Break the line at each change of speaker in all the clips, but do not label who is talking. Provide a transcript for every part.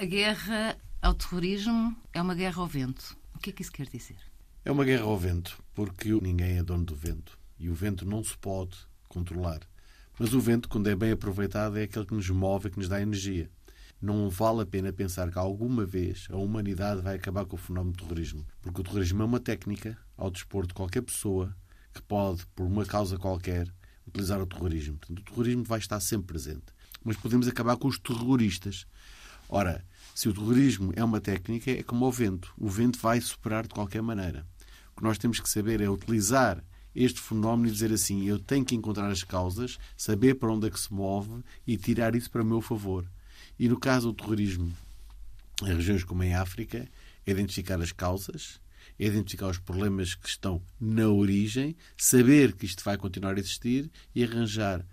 A guerra ao terrorismo é uma guerra ao vento. O que é que isso quer dizer?
É uma guerra ao vento, porque ninguém é dono do vento. E o vento não se pode controlar. Mas o vento, quando é bem aproveitado, é aquele que nos move, que nos dá energia. Não vale a pena pensar que alguma vez a humanidade vai acabar com o fenómeno do terrorismo. Porque o terrorismo é uma técnica ao dispor de qualquer pessoa que pode, por uma causa qualquer, utilizar o terrorismo. Portanto, o terrorismo vai estar sempre presente. Mas podemos acabar com os terroristas. Ora, se o terrorismo é uma técnica, é como o vento. O vento vai superar de qualquer maneira. O que nós temos que saber é utilizar este fenómeno e dizer assim: eu tenho que encontrar as causas, saber para onde é que se move e tirar isso para o meu favor. E no caso do terrorismo, em regiões como em África, é identificar as causas, é identificar os problemas que estão na origem, saber que isto vai continuar a existir e arranjar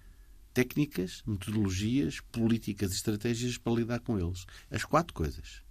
técnicas, metodologias, políticas e estratégias para lidar com eles. As quatro coisas.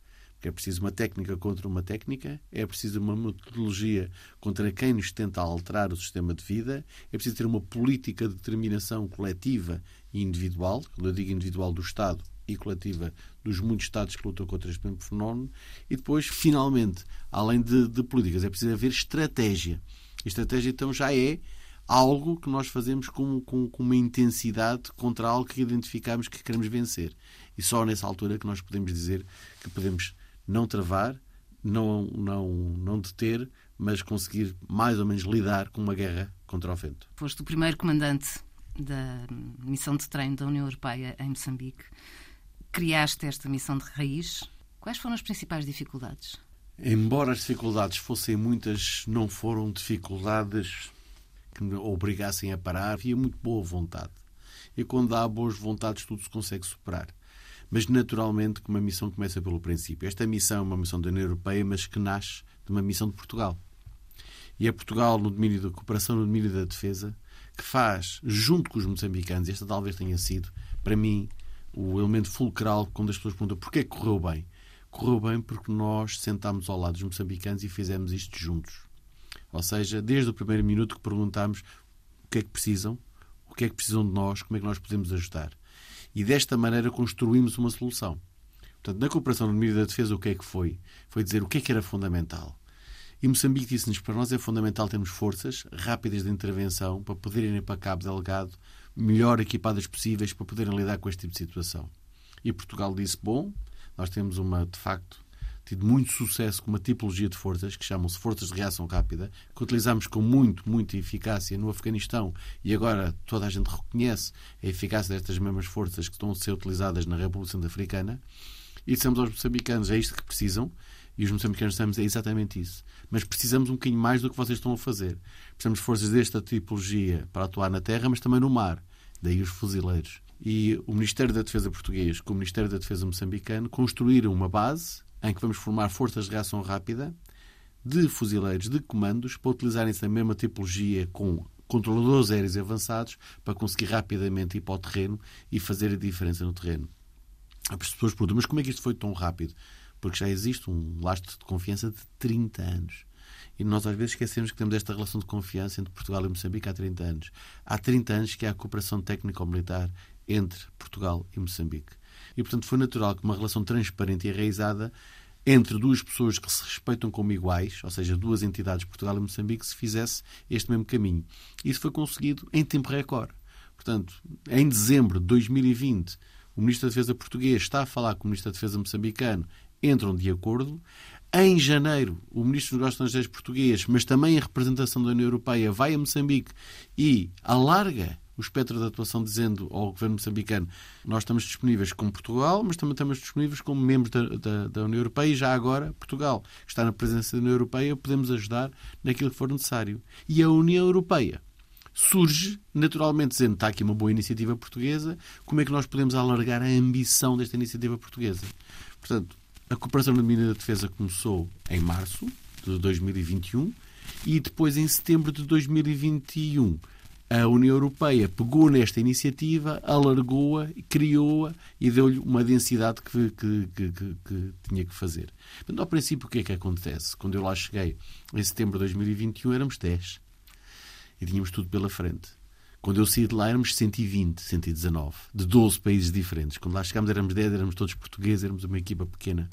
É preciso uma técnica contra uma técnica, é preciso uma metodologia contra quem nos tenta alterar o sistema de vida, é preciso ter uma política de determinação coletiva e individual, quando eu digo individual do Estado e coletiva dos muitos Estados que lutam contra este mesmo fenómeno, e depois, finalmente, além de, de políticas, é preciso haver estratégia. Estratégia, então, já é algo que nós fazemos com, com, com, uma intensidade contra algo que identificamos que queremos vencer. E só nessa altura que nós podemos dizer que podemos não travar, não, não, não deter, mas conseguir mais ou menos lidar com uma guerra contra o vento.
Foste o primeiro comandante da missão de treino da União Europeia em Moçambique. Criaste esta missão de raiz. Quais foram as principais dificuldades?
Embora as dificuldades fossem muitas, não foram dificuldades que obrigassem a parar, havia muito boa vontade. E quando há boas vontades, tudo se consegue superar. Mas, naturalmente, que uma missão começa pelo princípio. Esta missão é uma missão da União Europeia, mas que nasce de uma missão de Portugal. E é Portugal, no domínio da cooperação, no domínio da defesa, que faz, junto com os moçambicanos, esta talvez tenha sido, para mim, o elemento fulcral quando as pessoas perguntam porquê correu bem. Correu bem porque nós sentámos ao lado dos moçambicanos e fizemos isto juntos. Ou seja, desde o primeiro minuto que perguntámos o que é que precisam, o que é que precisam de nós, como é que nós podemos ajudar. E desta maneira construímos uma solução. Portanto, na cooperação no domínio da defesa, o que é que foi? Foi dizer o que é que era fundamental. E Moçambique disse-nos para nós é fundamental termos forças rápidas de intervenção para poderem ir para Cabo Delgado melhor equipadas possíveis para poderem lidar com este tipo de situação. E Portugal disse: bom, nós temos uma, de facto, tido muito sucesso com uma tipologia de forças que chamam-se forças de reação rápida, que utilizamos com muito, muita eficácia no Afeganistão e agora toda a gente reconhece a eficácia destas mesmas forças que estão a ser utilizadas na República Centro-Africana. E dissemos aos moçambicanos: é isto que precisam. E os moçambicanos dissemos: é exatamente isso. Mas precisamos um bocadinho mais do que vocês estão a fazer. Precisamos de forças desta tipologia para atuar na terra, mas também no mar. Daí os fuzileiros. E o Ministério da Defesa português com o Ministério da Defesa moçambicano construíram uma base em que vamos formar forças de reação rápida de fuzileiros de comandos para utilizarem-se a mesma tipologia com controladores aéreos avançados para conseguir rapidamente ir para o terreno e fazer a diferença no terreno. As pessoas perguntam, mas como é que isto foi tão rápido? Porque já existe um lastro de confiança de 30 anos. E nós às vezes esquecemos que temos esta relação de confiança entre Portugal e Moçambique há 30 anos. Há 30 anos que há a cooperação técnico-militar entre Portugal e Moçambique. E, portanto, foi natural que uma relação transparente e enraizada entre duas pessoas que se respeitam como iguais, ou seja, duas entidades, Portugal e Moçambique, se fizesse este mesmo caminho. Isso foi conseguido em tempo recorde. Portanto, em dezembro de 2020, o Ministro da Defesa português está a falar com o Ministro da Defesa moçambicano, entram de acordo. Em janeiro, o Ministro dos Negócios Estrangeiros português, mas também a representação da União Europeia, vai a Moçambique e alarga o espectro de atuação dizendo ao governo moçambicano nós estamos disponíveis como Portugal, mas também estamos disponíveis como membros da, da, da, União Europeia e já agora Portugal, que está na presença da União Europeia, podemos ajudar naquilo que for necessário. E a União Europeia surge naturalmente dizendo está aqui uma boa iniciativa portuguesa, como é que nós podemos alargar a ambição desta iniciativa portuguesa? Portanto, a cooperação na domínio da defesa começou em março de 2021 e depois em setembro de 2021 a União Europeia pegou nesta iniciativa, alargou-a, criou-a e deu-lhe uma densidade que, que, que, que, tinha que fazer. Portanto, ao princípio, o que é que acontece? Quando eu lá cheguei, em setembro de 2021, éramos 10. E tínhamos tudo pela frente. Quando eu saí de lá éramos 120, 119, de 12 países diferentes. Quando lá chegámos éramos 10, éramos todos portugueses, éramos uma equipa pequena.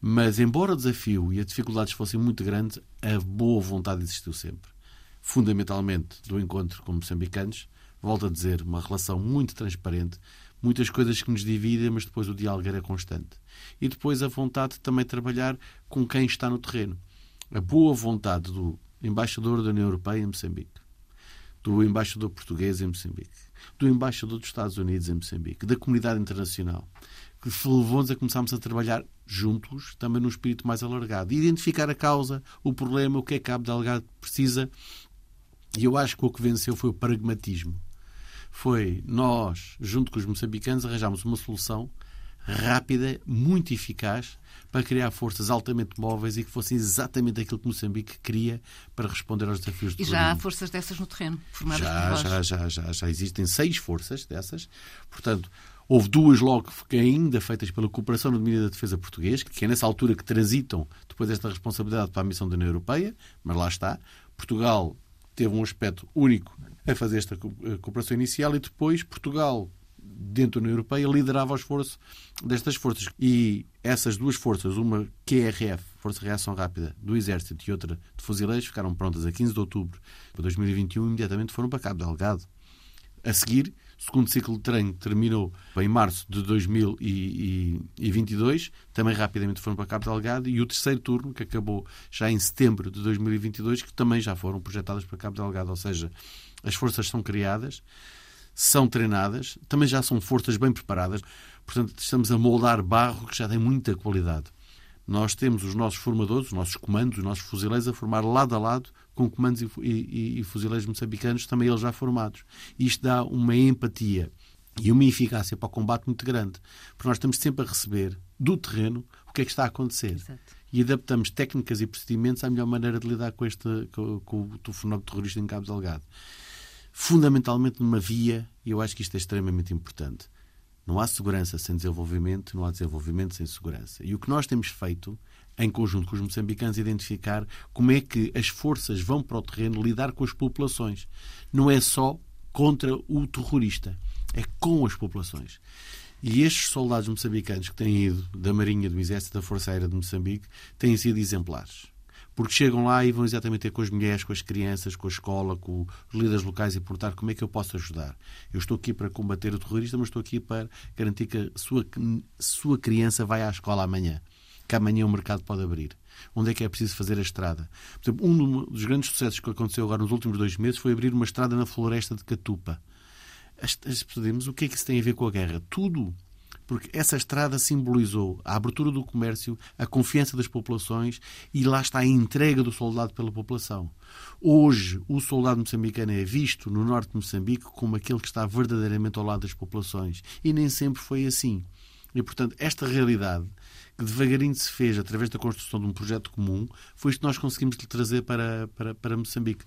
Mas, embora o desafio e as dificuldades fossem muito grandes, a boa vontade existiu sempre. Fundamentalmente, do encontro com moçambicanos, volto a dizer, uma relação muito transparente, muitas coisas que nos dividem, mas depois o diálogo era constante. E depois a vontade de também trabalhar com quem está no terreno. A boa vontade do embaixador da União Europeia em Moçambique, do embaixador português em Moçambique, do embaixador dos Estados Unidos em Moçambique, da comunidade internacional, que levou-nos a começarmos a trabalhar juntos, também num espírito mais alargado, identificar a causa, o problema, o que é que Cabo Delgado precisa. E eu acho que o que venceu foi o pragmatismo foi nós, junto com os moçambicanos, arranjámos uma solução rápida, muito eficaz, para criar forças altamente móveis e que fossem exatamente aquilo que Moçambique queria para responder aos desafios do
E já há forças dessas no terreno, formadas
já,
por
já, já, já, já existem seis forças dessas. Portanto, houve duas logo que ainda feitas pela Cooperação no Domínio da Defesa Português, que é nessa altura que transitam depois desta responsabilidade para a missão da União Europeia, mas lá está. Portugal teve um aspecto único a fazer esta eh, cooperação inicial e depois Portugal, dentro da União Europeia, liderava o esforço destas forças. E essas duas forças, uma QRF, Força de Reação Rápida, do Exército e outra de Fuzileiros, ficaram prontas a 15 de outubro de 2021 e imediatamente foram para Cabo Delgado. A seguir, o segundo ciclo de treino terminou em março de 2022, também rapidamente foram para Cabo Delgado, e o terceiro turno, que acabou já em setembro de 2022, que também já foram projetadas para Cabo Delgado. Ou seja, as forças são criadas, são treinadas, também já são forças bem preparadas. Portanto, estamos a moldar barro que já tem muita qualidade. Nós temos os nossos formadores, os nossos comandos, os nossos fuzileiros a formar lado a lado com comandos e, e, e fuzileiros moçambicanos, também eles já formados. Isto dá uma empatia e uma eficácia para o combate muito grande, porque nós estamos sempre a receber do terreno o que é que está a acontecer. Exato. E adaptamos técnicas e procedimentos à melhor maneira de lidar com, este, com, com o fenómeno terrorista em Cabo Delgado fundamentalmente numa via, e eu acho que isto é extremamente importante. Não há segurança sem desenvolvimento, não há desenvolvimento sem segurança. E o que nós temos feito, em conjunto com os moçambicanos, é identificar como é que as forças vão para o terreno lidar com as populações. Não é só contra o terrorista, é com as populações. E estes soldados moçambicanos que têm ido da Marinha, do Exército, da Força Aérea de Moçambique, têm sido exemplares porque chegam lá e vão exatamente ter com as mulheres, com as crianças, com a escola, com os líderes locais e perguntar como é que eu posso ajudar. Eu estou aqui para combater o terrorista, mas estou aqui para garantir que a sua, sua criança vai à escola amanhã, que amanhã o mercado pode abrir. Onde é que é preciso fazer a estrada? Por exemplo, um dos grandes sucessos que aconteceu agora nos últimos dois meses foi abrir uma estrada na floresta de Catupa. As, as, o que é que isso tem a ver com a guerra? Tudo porque essa estrada simbolizou a abertura do comércio, a confiança das populações e lá está a entrega do soldado pela população. Hoje, o soldado moçambicano é visto no norte de Moçambique como aquele que está verdadeiramente ao lado das populações. E nem sempre foi assim. E, portanto, esta realidade que devagarinho se fez através da construção de um projeto comum foi isto que nós conseguimos trazer para, para, para Moçambique.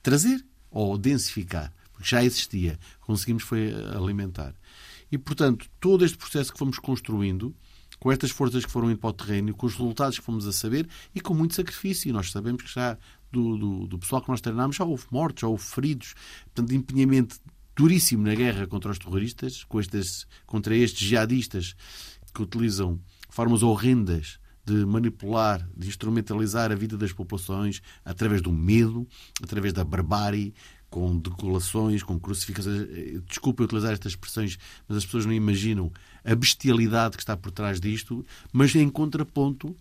Trazer ou densificar, porque já existia. Conseguimos foi alimentar. E, portanto, todo este processo que fomos construindo, com estas forças que foram indo para o terreno, com os resultados que fomos a saber e com muito sacrifício. E nós sabemos que já do, do, do pessoal que nós treinámos já houve mortos, já houve feridos. Portanto, empenhamento duríssimo na guerra contra os terroristas, com estes, contra estes jihadistas que utilizam formas horrendas de manipular, de instrumentalizar a vida das populações através do medo, através da barbárie, com decolações, com crucificações. Desculpe utilizar estas expressões, mas as pessoas não imaginam a bestialidade que está por trás disto, mas em contraponto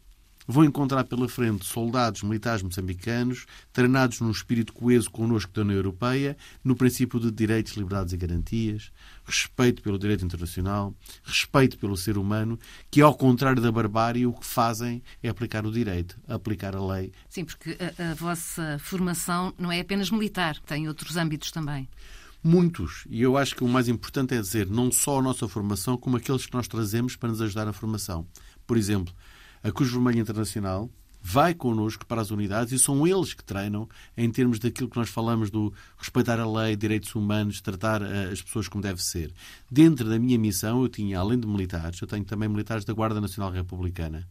vão encontrar pela frente soldados militares moçambicanos treinados num espírito coeso connosco da União Europeia, no princípio de direitos, liberdades e garantias, respeito pelo direito internacional, respeito pelo ser humano, que ao contrário da barbárie o que fazem é aplicar o direito, aplicar a lei.
Sim, porque a, a vossa formação não é apenas militar, tem outros âmbitos também.
Muitos. E eu acho que o mais importante é dizer não só a nossa formação, como aqueles que nós trazemos para nos ajudar na formação. Por exemplo, a Cruz Vermelha Internacional vai connosco para as unidades e são eles que treinam em termos daquilo que nós falamos do respeitar a lei, direitos humanos, tratar uh, as pessoas como deve ser. Dentro da minha missão, eu tinha, além de militares, eu tenho também militares da Guarda Nacional Republicana,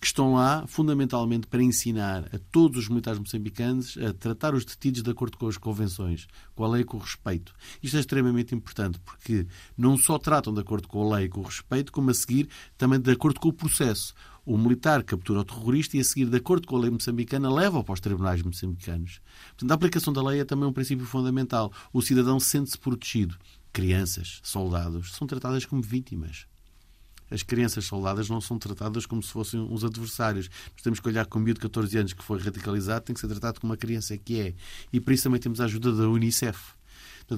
que estão lá fundamentalmente para ensinar a todos os militares moçambicanos a tratar os detidos de acordo com as convenções, com a lei e com o respeito. Isto é extremamente importante porque não só tratam de acordo com a lei e com o respeito, como a seguir também de acordo com o processo. O militar captura o terrorista e a seguir, de acordo com a lei moçambicana, leva-o para os tribunais moçambicanos. Portanto, a aplicação da lei é também um princípio fundamental. O cidadão sente-se protegido. Crianças, soldados, são tratadas como vítimas as crianças soldadas não são tratadas como se fossem uns adversários. Nós temos que olhar com um miúdo de 14 anos que foi radicalizado, tem que ser tratado como uma criança que é. E por isso também temos a ajuda da Unicef.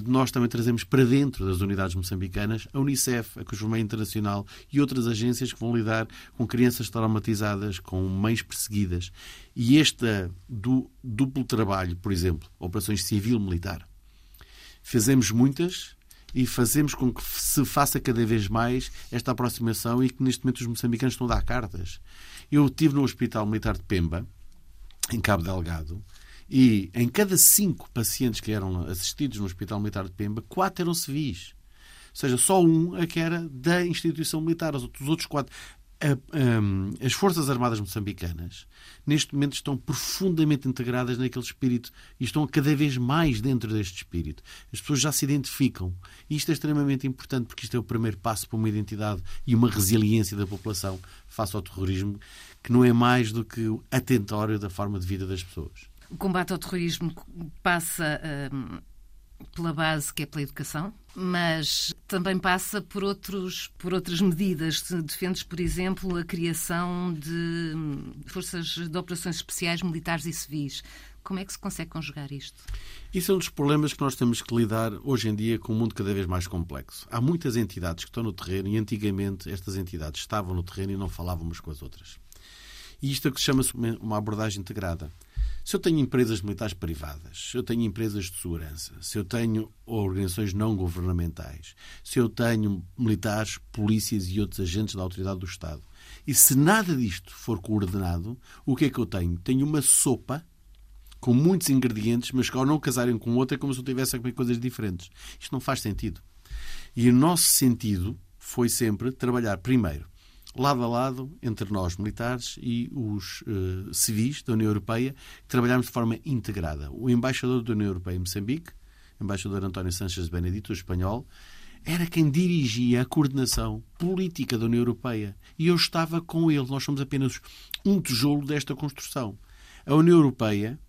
Nós também trazemos para dentro das unidades moçambicanas a Unicef, a Vermelha Internacional e outras agências que vão lidar com crianças traumatizadas, com mães perseguidas. E este du duplo trabalho, por exemplo, operações civil-militar, fazemos muitas e fazemos com que se faça cada vez mais esta aproximação e que neste momento os moçambicanos estão a dar cartas. Eu estive no Hospital Militar de Pemba, em Cabo Delgado, e em cada cinco pacientes que eram assistidos no Hospital Militar de Pemba, quatro eram civis. Ou seja, só um é que era da instituição militar. Os outros quatro as Forças Armadas moçambicanas, neste momento, estão profundamente integradas naquele espírito e estão cada vez mais dentro deste espírito. As pessoas já se identificam. E isto é extremamente importante porque isto é o primeiro passo para uma identidade e uma resiliência da população face ao terrorismo, que não é mais do que o atentório da forma de vida das pessoas.
O combate ao terrorismo passa. Hum pela base que é pela educação, mas também passa por, outros, por outras medidas. Defendes, por exemplo, a criação de forças de operações especiais militares e civis. Como é que se consegue conjugar isto?
Isso é um dos problemas que nós temos que lidar hoje em dia com um mundo cada vez mais complexo. Há muitas entidades que estão no terreno e antigamente estas entidades estavam no terreno e não falavam umas com as outras. E isto é que se chama uma abordagem integrada. Se eu tenho empresas militares privadas, se eu tenho empresas de segurança, se eu tenho organizações não governamentais, se eu tenho militares, polícias e outros agentes da autoridade do Estado, e se nada disto for coordenado, o que é que eu tenho? Tenho uma sopa com muitos ingredientes, mas que ao não casarem com outra é como se eu tivesse a comer coisas diferentes. Isto não faz sentido. E o nosso sentido foi sempre trabalhar primeiro lado a lado entre nós, militares, e os uh, civis da União Europeia, trabalharmos de forma integrada. O embaixador da União Europeia em Moçambique, embaixador António Sánchez Benedito, espanhol, era quem dirigia a coordenação política da União Europeia. E eu estava com ele. Nós somos apenas um tijolo desta construção. A União Europeia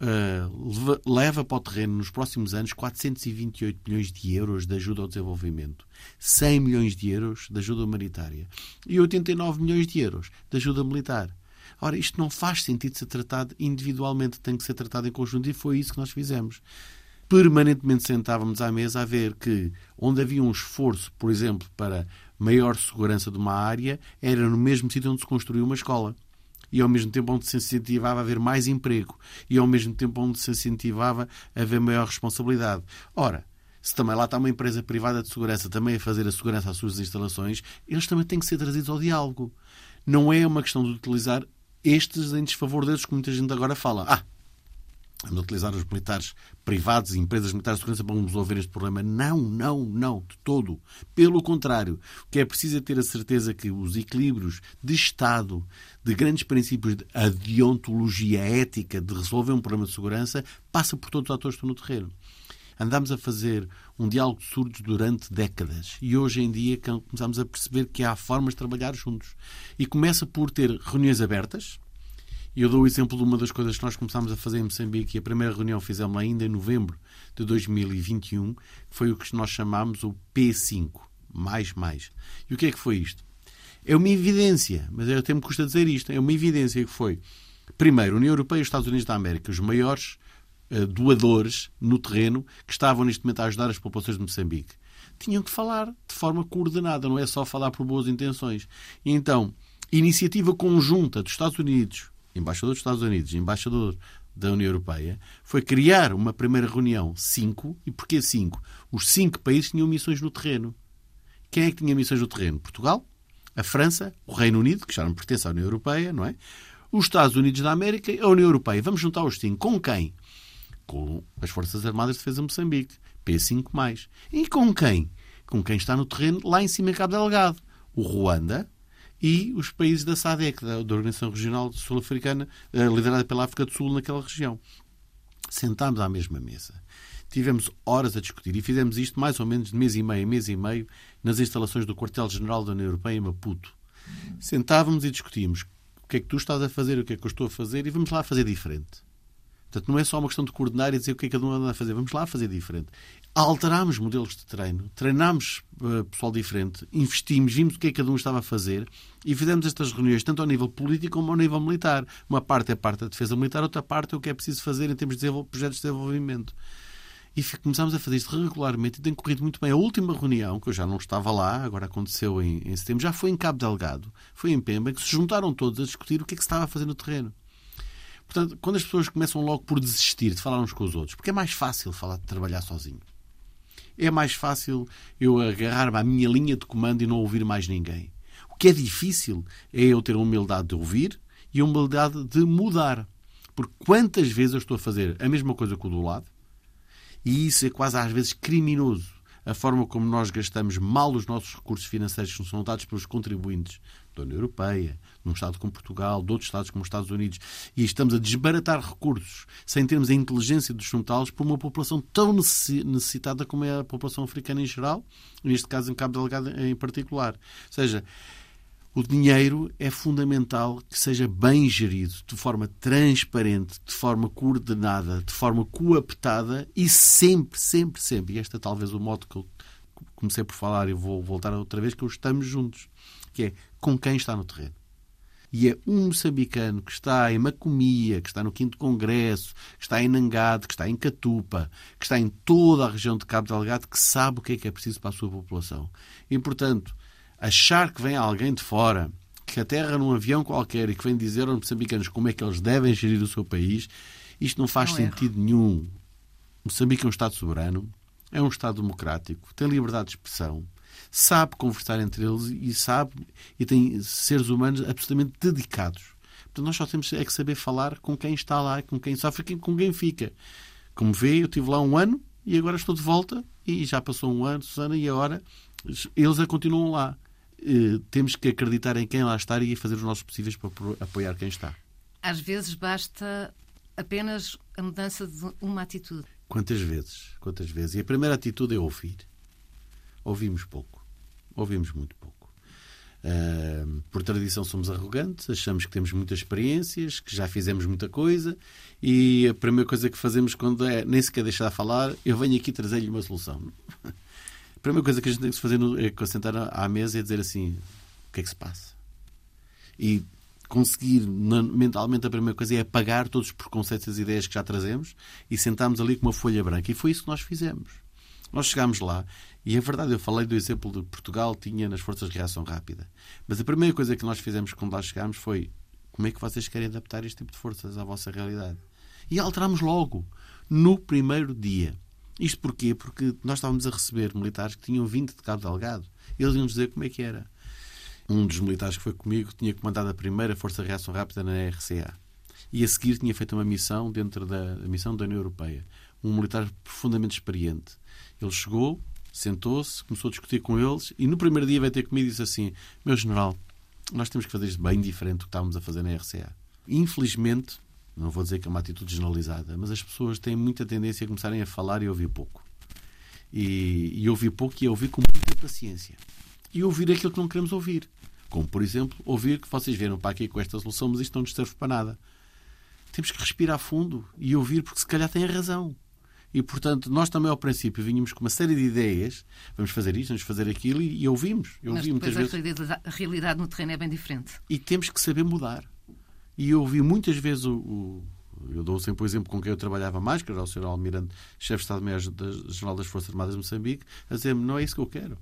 uh, leva para o terreno nos próximos anos 428 milhões de euros de ajuda ao desenvolvimento, 100 milhões de euros de ajuda humanitária. E 89 milhões de euros de ajuda militar. Ora, isto não faz sentido ser tratado individualmente, tem que ser tratado em conjunto. E foi isso que nós fizemos. Permanentemente sentávamos à mesa a ver que, onde havia um esforço, por exemplo, para maior segurança de uma área, era no mesmo sítio onde se construiu uma escola e ao mesmo tempo onde se incentivava a haver mais emprego e ao mesmo tempo onde se incentivava a haver maior responsabilidade. Ora, se também lá está uma empresa privada de segurança também a fazer a segurança às suas instalações, eles também têm que ser trazidos ao diálogo. Não é uma questão de utilizar estes em desfavor desses que muita gente agora fala. Ah, de utilizar os militares privados e empresas militares de segurança para resolver este problema. Não, não, não, de todo. Pelo contrário, o que é preciso é ter a certeza que os equilíbrios de Estado, de grandes princípios de a deontologia ética de resolver um problema de segurança, passa por todos os atores que estão no terreno. Andámos a fazer um diálogo de surdos durante décadas e hoje em dia começamos a perceber que há formas de trabalhar juntos. E começa por ter reuniões abertas, e eu dou o exemplo de uma das coisas que nós começámos a fazer em Moçambique, e a primeira reunião fizemos ainda em novembro de 2021, que foi o que nós chamámos o P5, mais mais. E o que é que foi isto? É uma evidência, mas eu até me custa dizer isto, é uma evidência que foi, primeiro, União Europeia e os Estados Unidos da América, os maiores uh, doadores no terreno que estavam neste momento a ajudar as populações de Moçambique. Tinham que falar de forma coordenada, não é só falar por boas intenções. E então, iniciativa conjunta dos Estados Unidos, embaixador dos Estados Unidos, embaixador da União Europeia, foi criar uma primeira reunião, cinco, e porquê cinco? Os cinco países tinham missões no terreno. Quem é que tinha missões no terreno? Portugal, a França, o Reino Unido, que já não pertence à União Europeia, não é? os Estados Unidos da América e a União Europeia. Vamos juntar os cinco. Com quem? Com as Forças Armadas de Defesa de Moçambique, P5+. E com quem? Com quem está no terreno lá em cima em Cabo Delgado. O Ruanda e os países da SADEC, da, Organização Regional Sul-Africana, eh, liderada pela África do Sul naquela região. Sentámos à mesma mesa. Tivemos horas a discutir e fizemos isto mais ou menos de mês e meio, mês e meio, nas instalações do Quartel-General da União Europeia em Maputo. Sentávamos e discutíamos o que é que tu estás a fazer, o que é que eu estou a fazer e vamos lá fazer diferente. Portanto, não é só uma questão de coordenar e dizer o que é que cada um anda a fazer. Vamos lá fazer diferente. Alterámos modelos de treino, treinámos uh, pessoal diferente, investimos, vimos o que é que cada um estava a fazer e fizemos estas reuniões tanto ao nível político como ao nível militar. Uma parte é parte da defesa militar, outra parte é o que é preciso fazer em termos de projetos de desenvolvimento. E começámos a fazer isto regularmente e tem corrido muito bem. A última reunião, que eu já não estava lá, agora aconteceu em, em setembro, já foi em Cabo Delgado, foi em Pemba, que se juntaram todos a discutir o que é que se estava a fazer no terreno. Portanto, quando as pessoas começam logo por desistir de falar uns com os outros, porque é mais fácil falar de trabalhar sozinho. É mais fácil eu agarrar-me à minha linha de comando e não ouvir mais ninguém. O que é difícil é eu ter a humildade de ouvir e a humildade de mudar. Porque quantas vezes eu estou a fazer a mesma coisa que o do lado, e isso é quase às vezes criminoso a forma como nós gastamos mal os nossos recursos financeiros que são dados pelos contribuintes da União Europeia, num Estado como Portugal, de outros Estados como os Estados Unidos, e estamos a desbaratar recursos sem termos a inteligência de juntá-los por uma população tão necessitada como é a população africana em geral, neste caso em Cabo Delgado em particular. Ou seja, o dinheiro é fundamental que seja bem gerido, de forma transparente, de forma coordenada, de forma coaptada e sempre, sempre, sempre. E este é talvez o modo que eu comecei por falar e vou voltar outra vez, que eu estamos juntos, que é com quem está no terreno. E é um moçambicano que está em Macomia, que está no 5 Congresso, que está em Nangade, que está em Catupa, que está em toda a região de Cabo Delgado, que sabe o que é que é preciso para a sua população. E, portanto, achar que vem alguém de fora, que aterra num avião qualquer e que vem dizer aos moçambicanos como é que eles devem gerir o seu país, isto não faz não sentido nenhum. Moçambique é um Estado soberano, é um Estado democrático, tem liberdade de expressão, sabe conversar entre eles e sabe e tem seres humanos absolutamente dedicados. Portanto, nós só temos é que saber falar com quem está lá, com quem sofre, com quem fica. Como vê, eu estive lá um ano e agora estou de volta e já passou um ano, Susana, e agora eles continuam lá. Eh, temos que acreditar em quem lá está e fazer os nossos possíveis para apoiar quem está.
Às vezes basta apenas a mudança de uma atitude.
Quantas vezes? Quantas vezes? E a primeira atitude é ouvir. Ouvimos pouco. Ouvimos muito pouco. Uh, por tradição somos arrogantes, achamos que temos muitas experiências, que já fizemos muita coisa e a primeira coisa que fazemos quando é nem sequer deixar de falar, eu venho aqui trazer-lhe uma solução. A primeira coisa que a gente tem que fazer é sentar à mesa e dizer assim: o que é que se passa? E conseguir mentalmente a primeira coisa é apagar todos os preconceitos e as ideias que já trazemos e sentarmos ali com uma folha branca. E foi isso que nós fizemos. Nós chegámos lá e é verdade, eu falei do exemplo de Portugal tinha nas forças de reação rápida. Mas a primeira coisa que nós fizemos quando lá chegámos foi como é que vocês querem adaptar este tipo de forças à vossa realidade? E alterámos logo, no primeiro dia. Isto porquê? Porque nós estávamos a receber militares que tinham vindo de Cabo Delgado. Eles iam dizer como é que era. Um dos militares que foi comigo tinha comandado a primeira Força de Reação Rápida na RCA. E a seguir tinha feito uma missão dentro da missão da União Europeia. Um militar profundamente experiente. Ele chegou, sentou-se, começou a discutir com eles e no primeiro dia veio ter comigo e disse assim: Meu general, nós temos que fazer isto bem diferente do que estávamos a fazer na RCA. Infelizmente, não vou dizer que é uma atitude generalizada, mas as pessoas têm muita tendência a começarem a falar e ouvir pouco. E, e ouvir pouco e a ouvir com muita paciência. E ouvir aquilo que não queremos ouvir. Como, por exemplo, ouvir que vocês vieram para aqui com esta solução, mas isto não nos serve para nada. Temos que respirar fundo e ouvir, porque se calhar têm razão. E, portanto, nós também ao princípio vínhamos com uma série de ideias, vamos fazer isto, vamos fazer aquilo, e, e ouvimos.
Eu Mas ouvi depois muitas a, vezes... a realidade no terreno é bem diferente.
E temos que saber mudar. E eu ouvi muitas vezes o, o eu dou sempre o exemplo com quem eu trabalhava mais, que era o Sr. Almirante, chefe de Estado-Maior-General das Forças Armadas de Moçambique, a dizer-me: não é isso que eu quero.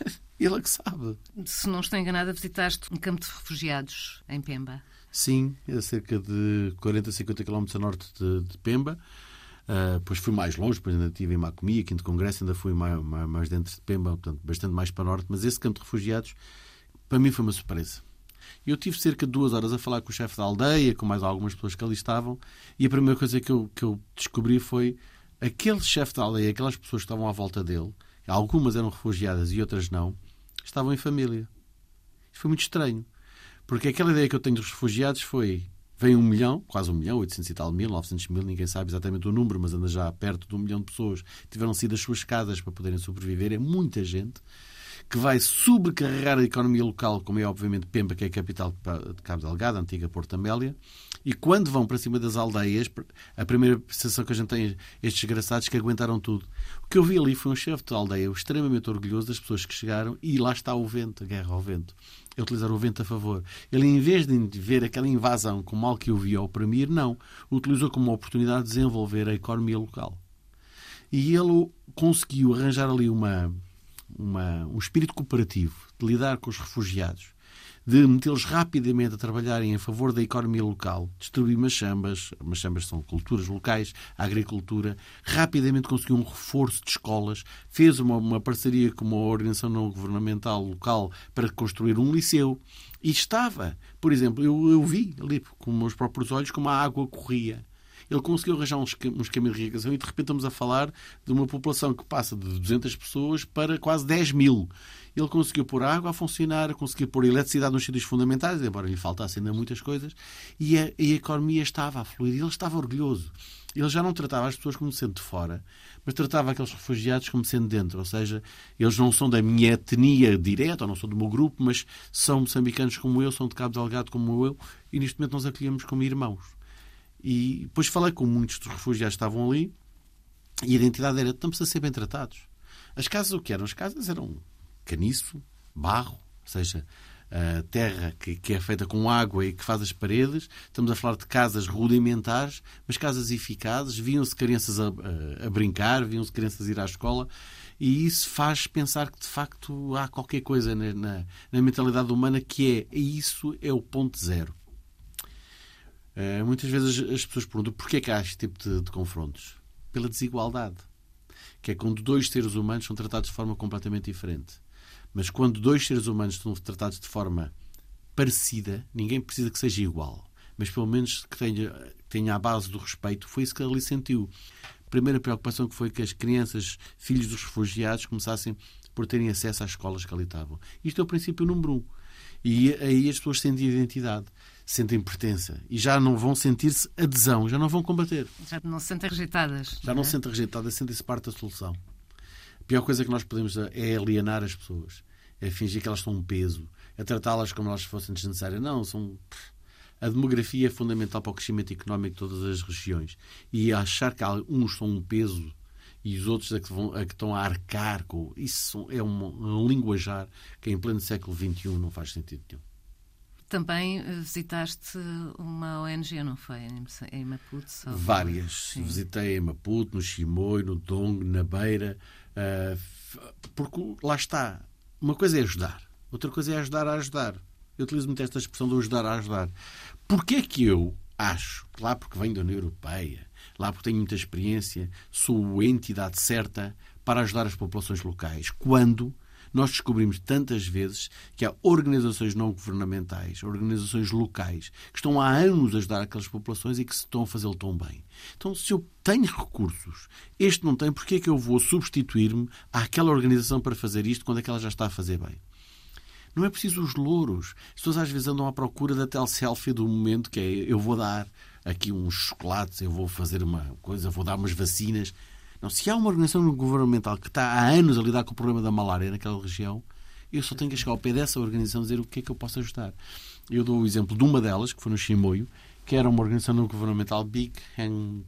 Ele é que sabe.
Se não estou enganada, visitaste um campo de refugiados em Pemba.
Sim, a cerca de 40, 50 km a norte de, de Pemba. Depois fui mais longe, depois ainda estive em Macomia, Quinto Congresso, ainda fui mais, mais, mais dentro de Pemba, portanto, bastante mais para norte. Mas esse campo de refugiados, para mim, foi uma surpresa Eu tive cerca de duas horas a falar com o chefe da aldeia, com mais algumas pessoas que ali estavam, e a primeira coisa que eu, que eu descobri foi aquele chefe da aldeia, aquelas pessoas que estavam à volta dele, algumas eram refugiadas e outras não, estavam em família. Isto foi muito estranho. Porque aquela ideia que eu tenho dos refugiados foi vem um milhão, quase um milhão, 800 e tal mil, 900 mil, ninguém sabe exatamente o número, mas anda já perto de um milhão de pessoas tiveram sido as suas casas para poderem sobreviver. É muita gente que vai sobrecarregar a economia local, como é obviamente Pemba, que é a capital de Cabo Delgado, a antiga Porto Amélia, e quando vão para cima das aldeias, a primeira sensação que a gente tem é estes desgraçados que aguentaram tudo. O que eu vi ali foi um chefe de aldeia extremamente orgulhoso das pessoas que chegaram e lá está o vento, a guerra ao vento. É utilizar o vento a favor. Ele, em vez de ver aquela invasão como algo que o via oprimir, não. O utilizou como uma oportunidade de desenvolver a economia local. E ele conseguiu arranjar ali uma, uma, um espírito cooperativo de lidar com os refugiados de metê-los rapidamente a trabalharem em favor da economia local, distribuir machambas, machambas são culturas locais, a agricultura, rapidamente conseguiu um reforço de escolas, fez uma, uma parceria com uma organização não governamental local para construir um liceu e estava, por exemplo, eu, eu vi ali com meus próprios olhos como a água corria. Ele conseguiu arranjar uns, caminhos de irrigação e de repente estamos a falar de uma população que passa de 200 pessoas para quase 10 mil ele conseguiu pôr água a funcionar, conseguiu pôr eletricidade nos sítios fundamentais, embora lhe faltassem ainda muitas coisas, e a, e a economia estava a fluir. Ele estava orgulhoso. Ele já não tratava as pessoas como sendo de fora, mas tratava aqueles refugiados como sendo dentro. Ou seja, eles não são da minha etnia direta, ou não são do meu grupo, mas são moçambicanos como eu, são de Cabo Delgado como eu, e neste momento nós acolhemos como irmãos. E depois falei com muitos dos refugiados que estavam ali, e a identidade era: estamos a ser bem tratados. As casas, o que eram? As casas eram caniço, barro, ou seja, terra que, que, é feita com água e que faz as paredes. Estamos a falar de casas rudimentares, mas casas eficazes. Viam-se crianças a, a, a, brincar, viam-se crianças a ir à escola. E isso faz pensar que, de facto, há qualquer coisa na, na, na mentalidade humana que é, isso é o ponto zero. Uh, muitas vezes as pessoas perguntam porquê é que há este tipo de, de confrontos? Pela desigualdade. Que é quando dois seres humanos são tratados de forma completamente diferente. Mas quando dois seres humanos são tratados de forma parecida, ninguém precisa que seja igual. Mas pelo menos que tenha, tenha a base do respeito. Foi isso que ali sentiu. A primeira preocupação que foi que as crianças, filhos dos refugiados, começassem por terem acesso às escolas que ali estavam. Isto é o princípio número um. E aí as pessoas sentem identidade, sentem pertença e já não vão sentir-se adesão, já não vão combater.
Já não se sentem rejeitadas.
Já não, não é? se sentem rejeitadas, sentem-se parte da solução pior coisa que nós podemos é alienar as pessoas, é fingir que elas são um peso, é tratá-las como elas fossem desnecessárias. Não, são. A demografia é fundamental para o crescimento económico de todas as regiões. E achar que uns são um peso e os outros é que, vão, é que estão a arcar com. Isso é um, um linguajar que em pleno século XXI não faz sentido nenhum.
Também eh, visitaste uma ONG, não foi? Em Maputo? Só...
Várias. Sim. Visitei em Maputo, no Chimoio, no Dong, na Beira. Uh, porque lá está. Uma coisa é ajudar, outra coisa é ajudar a ajudar. Eu utilizo muito esta expressão de ajudar a ajudar. Porquê é que eu acho, lá porque venho da União Europeia, lá porque tenho muita experiência, sou a entidade certa para ajudar as populações locais, quando nós descobrimos tantas vezes que há organizações não governamentais, organizações locais, que estão há anos a ajudar aquelas populações e que se estão a fazê-lo tão bem. Então, se eu tenho recursos, este não tem, porquê é que eu vou substituir-me àquela organização para fazer isto quando aquela já está a fazer bem? Não é preciso os louros. As pessoas às vezes andam à procura da tal selfie do momento que é eu vou dar aqui uns chocolates, eu vou fazer uma coisa, vou dar umas vacinas. Não, se há uma organização governamental que está há anos a lidar com o problema da malária naquela região, eu só tenho que chegar ao pé dessa organização e dizer o que é que eu posso ajudar. Eu dou o exemplo de uma delas, que foi no Chimoio, que era uma organização não governamental, Big Hand,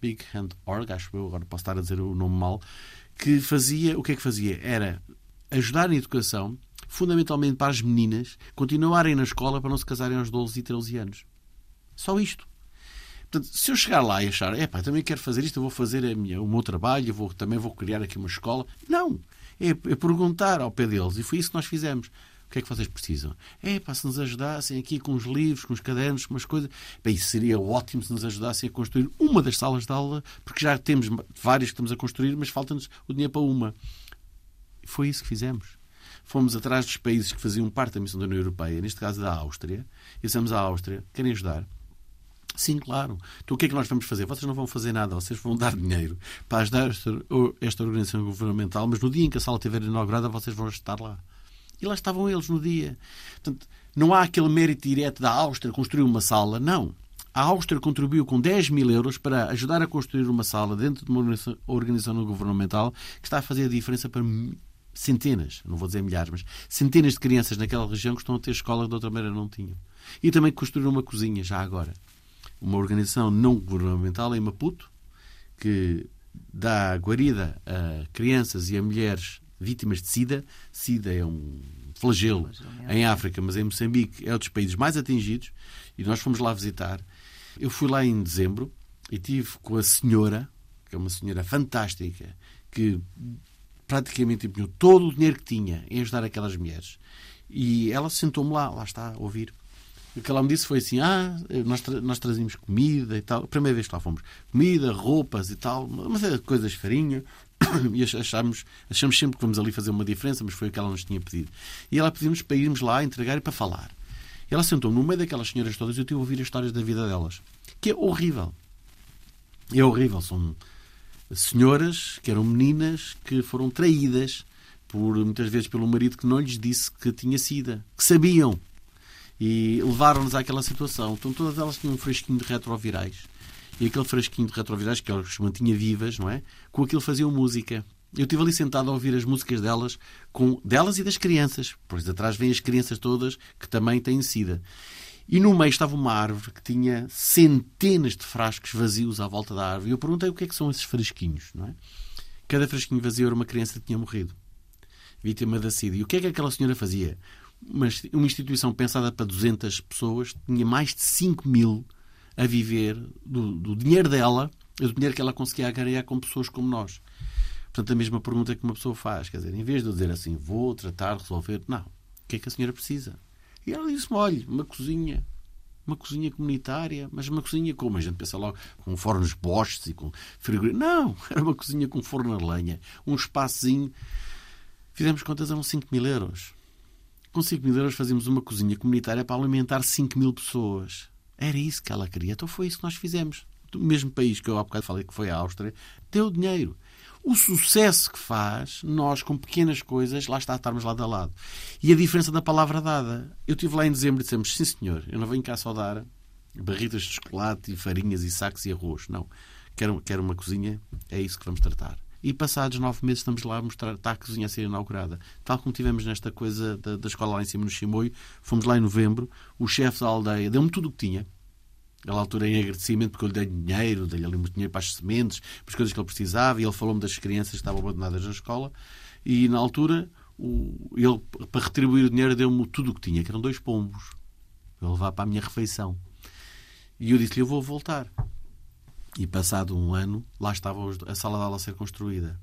Big Hand Org, acho eu, agora posso estar a dizer o nome mal, que fazia, o que é que fazia? Era ajudar na educação, fundamentalmente para as meninas, continuarem na escola para não se casarem aos 12 e 13 anos. Só isto. Portanto, se eu chegar lá e achar, é pá, também quero fazer isto, eu vou fazer a minha, o meu trabalho, eu vou, também vou criar aqui uma escola. Não. É, é perguntar ao pé deles. E foi isso que nós fizemos. O que é que vocês precisam? É, pá, se nos ajudassem aqui com os livros, com os cadernos, com umas coisas. Bem, seria ótimo se nos ajudassem a construir uma das salas de aula, porque já temos várias que estamos a construir, mas falta-nos o dinheiro para uma. Foi isso que fizemos. fomos atrás dos países que faziam parte da missão da União Europeia, neste caso da Áustria, e dissemos à Áustria: querem ajudar? Sim, claro. Então o que é que nós vamos fazer? Vocês não vão fazer nada, vocês vão dar dinheiro para ajudar esta, esta organização governamental, mas no dia em que a sala estiver inaugurada, vocês vão estar lá. E lá estavam eles no dia. Portanto, não há aquele mérito direto da Áustria construir uma sala, não. A Áustria contribuiu com 10 mil euros para ajudar a construir uma sala dentro de uma organização governamental que está a fazer a diferença para centenas, não vou dizer milhares, mas centenas de crianças naquela região que estão a ter escola que de outra maneira não tinham. E também construir uma cozinha, já agora. Uma organização não governamental em Maputo, que dá guarida a crianças e a mulheres vítimas de SIDA. SIDA é um flagelo em África, mas em Moçambique é um dos países mais atingidos. E nós fomos lá visitar. Eu fui lá em dezembro e tive com a senhora, que é uma senhora fantástica, que praticamente empenhou todo o dinheiro que tinha em ajudar aquelas mulheres. E ela sentou-me lá, lá está, a ouvir. O que ela me disse foi assim: Ah, nós, tra nós trazíamos comida e tal. A primeira vez que lá fomos, comida, roupas e tal, série de coisas, farinha. E achamos, achamos sempre que vamos ali fazer uma diferença, mas foi o que ela nos tinha pedido. E ela pediu-nos para irmos lá entregar e para falar. E ela sentou-me no meio daquelas senhoras todas e eu tive a ouvir as histórias da vida delas. Que é horrível. É horrível. São senhoras que eram meninas que foram traídas por muitas vezes pelo marido que não lhes disse que tinha sida, que sabiam e levaram-nos àquela situação. Então todas elas tinham um fresquinho de retrovirais e aquele fresquinho de retrovirais que os mantinha vivas, não é? Com aquilo faziam música. Eu estive ali sentado a ouvir as músicas delas, com delas e das crianças. Pois atrás vêm as crianças todas que também têm sida. E no meio estava uma árvore que tinha centenas de frascos vazios à volta da árvore. E eu perguntei o que é que são esses frasquinhos, não é? Cada frasquinho vazio era uma criança que tinha morrido, vítima da SIDA. E o que é que aquela senhora fazia? Uma, uma instituição pensada para 200 pessoas tinha mais de 5 mil a viver do, do dinheiro dela, do dinheiro que ela conseguia ganhar com pessoas como nós. Portanto, a mesma pergunta que uma pessoa faz, quer dizer, em vez de eu dizer assim, vou tratar, resolver, não. O que é que a senhora precisa? E ela disse-me: olhe, uma cozinha. Uma cozinha comunitária, mas uma cozinha como? A gente pensa logo com fornos bostes e com frigorífico. Não, era uma cozinha com forno a lenha, um espacinho. Fizemos contas uns 5 mil euros. Com 5 mil euros fazíamos uma cozinha comunitária para alimentar 5 mil pessoas. Era isso que ela queria. Então foi isso que nós fizemos. O mesmo país que eu há bocado falei que foi a Áustria, deu dinheiro o sucesso que faz, nós com pequenas coisas, lá está, estarmos lado a lado. E a diferença da palavra dada. Eu estive lá em dezembro e dissemos: sim, senhor, eu não venho cá só dar barritas de chocolate e farinhas e sacos e arroz. Não. Quero, quero uma cozinha, é isso que vamos tratar. E passados nove meses estamos lá a mostrar, está a cozinha a ser inaugurada. Tal como tivemos nesta coisa da, da escola lá em cima no Chimoio, fomos lá em novembro, o chefe da aldeia deu-me tudo o que tinha, Naquela altura, em agradecimento, porque eu lhe dei dinheiro, dei-lhe ali muito dinheiro para as sementes, para as coisas que ele precisava, e ele falou-me das crianças que estavam abandonadas na escola. E, na altura, o, ele, para retribuir o dinheiro, deu-me tudo o que tinha, que eram dois pombos, para levar para a minha refeição. E eu disse-lhe: Eu vou voltar. E, passado um ano, lá estava a sala de aula a ser construída.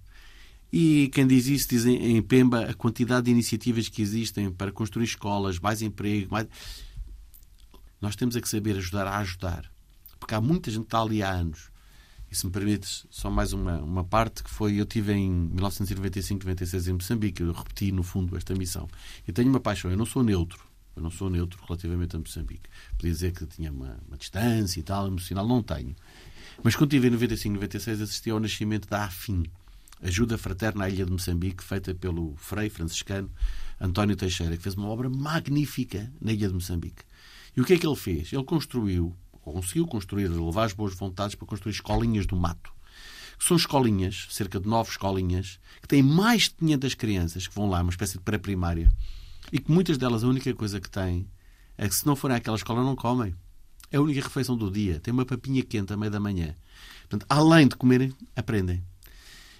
E quem diz isso diz em Pemba a quantidade de iniciativas que existem para construir escolas, mais emprego, mais nós temos é que saber ajudar a ajudar. Porque há muita gente que está ali há anos. E se me permites, só mais uma, uma parte que foi, eu tive em 1995, 96 em Moçambique, eu repeti no fundo esta missão. Eu tenho uma paixão, eu não sou neutro, eu não sou neutro relativamente a Moçambique. Podia dizer que tinha uma, uma distância e tal, emocional, não tenho. Mas quando estive em 95, 96, assisti ao nascimento da AFIM, Ajuda Fraterna à Ilha de Moçambique, feita pelo frei franciscano António Teixeira, que fez uma obra magnífica na Ilha de Moçambique. E o que é que ele fez? Ele construiu, conseguiu construir, levar as boas vontades para construir escolinhas do mato. São escolinhas, cerca de nove escolinhas, que têm mais de 500 crianças que vão lá, uma espécie de pré-primária, e que muitas delas a única coisa que têm é que se não forem àquela escola não comem. É a única refeição do dia. Tem uma papinha quente à meia da manhã. Portanto, além de comerem, aprendem.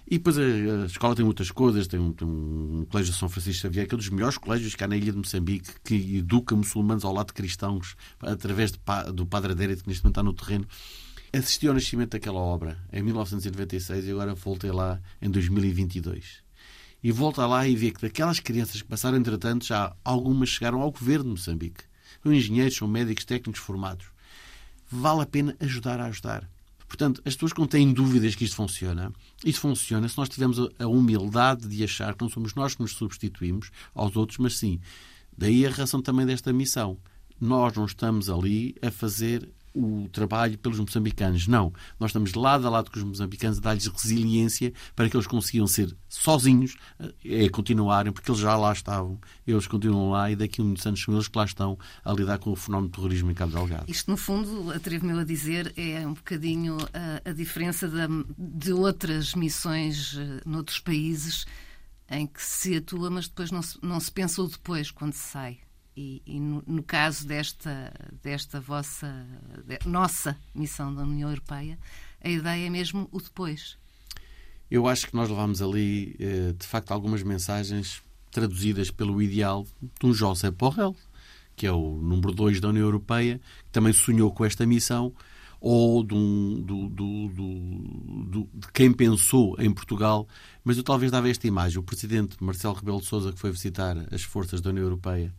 E depois a, escola tem muitas coisas, tem um, tem um colégio de São Francisco Xavier, que é um dos melhores colégios há na ilha de Moçambique, que educa muçulmanos ao lado de cristãos, através de, do Padre Adérito, que neste momento está no terreno. Assisti ao nascimento daquela obra em 1996 e agora voltei lá em 2022. E volta lá e vê que daquelas crianças que passaram, entretanto, já algumas chegaram ao governo de Moçambique. São engenheiros, são médicos, técnicos formados. Vale a pena ajudar a ajudar. Portanto, as pessoas que não têm dúvidas que isto funciona, isto funciona se nós tivermos a humildade de achar que não somos nós que nos substituímos aos outros, mas sim. Daí a razão também desta missão. Nós não estamos ali a fazer o trabalho pelos moçambicanos. Não. Nós estamos lado a lado com os moçambicanos a dar-lhes resiliência para que eles consigam ser sozinhos, é continuarem, porque eles já lá estavam, eles continuam lá e daqui a muitos anos são eles que lá estão a lidar com o fenómeno de terrorismo em Cabo Delgado.
Isto, no fundo, atrevo-me a dizer, é um bocadinho a, a diferença de outras missões uh, noutros países em que se atua, mas depois não se, não se pensa o depois, quando se sai. E, e no, no, caso desta, desta vossa, de, nossa missão da União Europeia, a ideia é mesmo o depois.
Eu acho que nós levamos ali, eh, de facto, algumas mensagens traduzidas pelo ideal de um José Borrell, que é o número 2 da União Europeia, que também sonhou com esta missão, ou de, um, do, do, do, de quem pensou em Portugal. Mas eu talvez dava esta imagem. O presidente Marcelo Rebelo de Sousa, que foi visitar as forças da União Europeia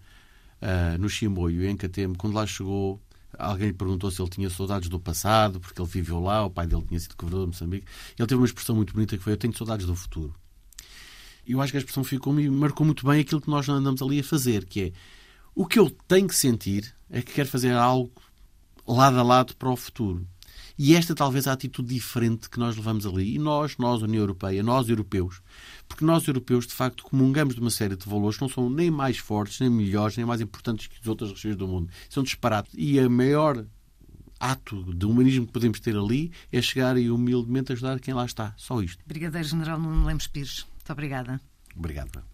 uh, no Chimoio, em Catemo, quando lá chegou, alguém lhe perguntou se ele tinha saudades do passado, porque ele viveu lá, o pai dele tinha sido governador de Moçambique. Ele teve uma expressão muito bonita que foi: Eu tenho saudades do futuro. Eu acho que a expressão ficou e marcou muito bem aquilo que nós andamos ali a fazer, que é o que eu tenho que sentir é que quero fazer algo lado a lado para o futuro. E esta talvez a atitude diferente que nós levamos ali. E nós, nós, União Europeia, nós europeus, porque nós europeus, de facto, comungamos de uma série de valores que não são nem mais fortes, nem melhores, nem mais importantes que as outras regiões do mundo. São disparados. E a maior ato de humanismo que podemos ter ali é chegar e humildemente ajudar quem lá está. Só isto.
Brigadeiro General Nuno Lemos Pires, muito obrigada.
Obrigado.